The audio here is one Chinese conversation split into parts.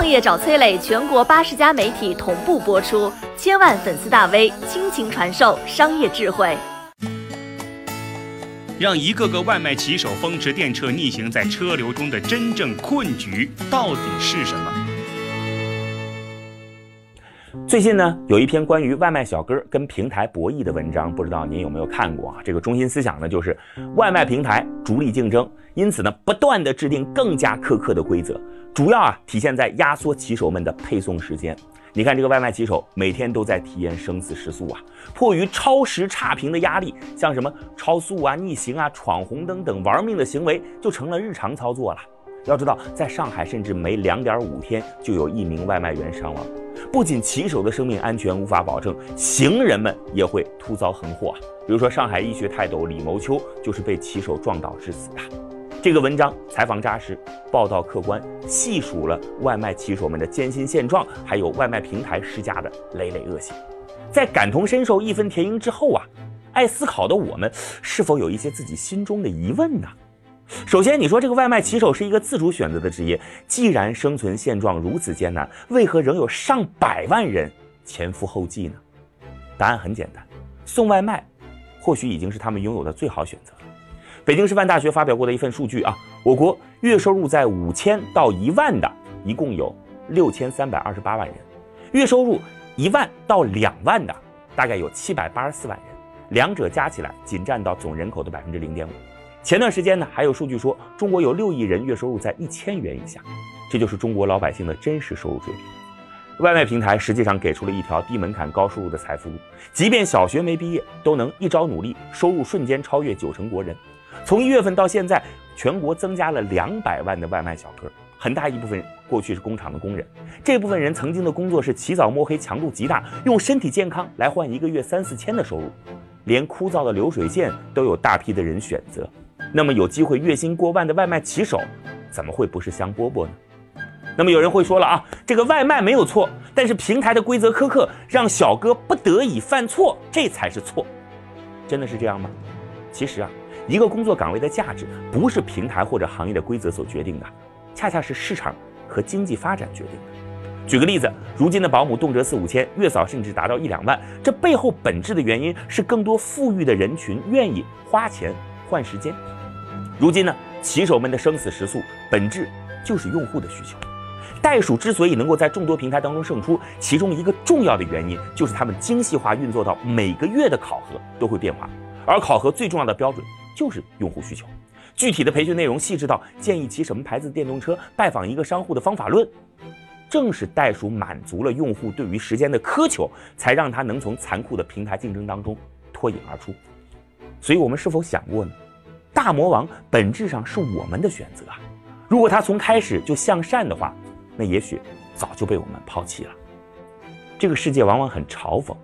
创业找崔磊，全国八十家媒体同步播出，千万粉丝大 V 倾情传授商业智慧。让一个个外卖骑手风驰电掣逆行在车流中的真正困局到底是什么？最近呢，有一篇关于外卖小哥跟平台博弈的文章，不知道您有没有看过啊？这个中心思想呢，就是外卖平台逐利竞争，因此呢，不断的制定更加苛刻的规则，主要啊体现在压缩骑手们的配送时间。你看这个外卖骑手每天都在体验生死时速啊，迫于超时差评的压力，像什么超速啊、逆行啊、闯红灯等玩命的行为就成了日常操作了。要知道，在上海，甚至每两点五天就有一名外卖员伤亡。不仅骑手的生命安全无法保证，行人们也会突遭横祸啊！比如说，上海医学泰斗李某秋就是被骑手撞倒致死的。这个文章采访扎实，报道客观，细数了外卖骑手们的艰辛现状，还有外卖平台施加的累累恶行。在感同身受、义愤填膺之后啊，爱思考的我们是否有一些自己心中的疑问呢？首先，你说这个外卖骑手是一个自主选择的职业，既然生存现状如此艰难，为何仍有上百万人前赴后继呢？答案很简单，送外卖或许已经是他们拥有的最好选择。北京师范大学发表过的一份数据啊，我国月收入在五千到一万的，一共有六千三百二十八万人；月收入一万到两万的，大概有七百八十四万人，两者加起来仅占到总人口的百分之零点五。前段时间呢，还有数据说，中国有六亿人月收入在一千元以下，这就是中国老百姓的真实收入水平。外卖平台实际上给出了一条低门槛高收入的财富路，即便小学没毕业，都能一朝努力，收入瞬间超越九成国人。从一月份到现在，全国增加了两百万的外卖小哥，很大一部分过去是工厂的工人，这部分人曾经的工作是起早摸黑，强度极大，用身体健康来换一个月三四千的收入，连枯燥的流水线都有大批的人选择。那么有机会月薪过万的外卖骑手，怎么会不是香饽饽呢？那么有人会说了啊，这个外卖没有错，但是平台的规则苛刻，让小哥不得已犯错，这才是错。真的是这样吗？其实啊，一个工作岗位的价值不是平台或者行业的规则所决定的，恰恰是市场和经济发展决定的。举个例子，如今的保姆动辄四五千，月嫂甚至达到一两万，这背后本质的原因是更多富裕的人群愿意花钱换时间。如今呢，骑手们的生死时速本质就是用户的需求。袋鼠之所以能够在众多平台当中胜出，其中一个重要的原因就是他们精细化运作到每个月的考核都会变化，而考核最重要的标准就是用户需求。具体的培训内容细致到建议骑什么牌子电动车、拜访一个商户的方法论。正是袋鼠满足了用户对于时间的苛求，才让它能从残酷的平台竞争当中脱颖而出。所以，我们是否想过呢？大魔王本质上是我们的选择啊！如果他从开始就向善的话，那也许早就被我们抛弃了。这个世界往往很嘲讽，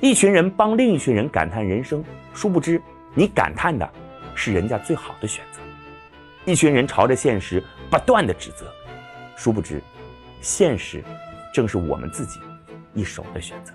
一群人帮另一群人感叹人生，殊不知你感叹的是人家最好的选择；一群人朝着现实不断的指责，殊不知现实正是我们自己一手的选择。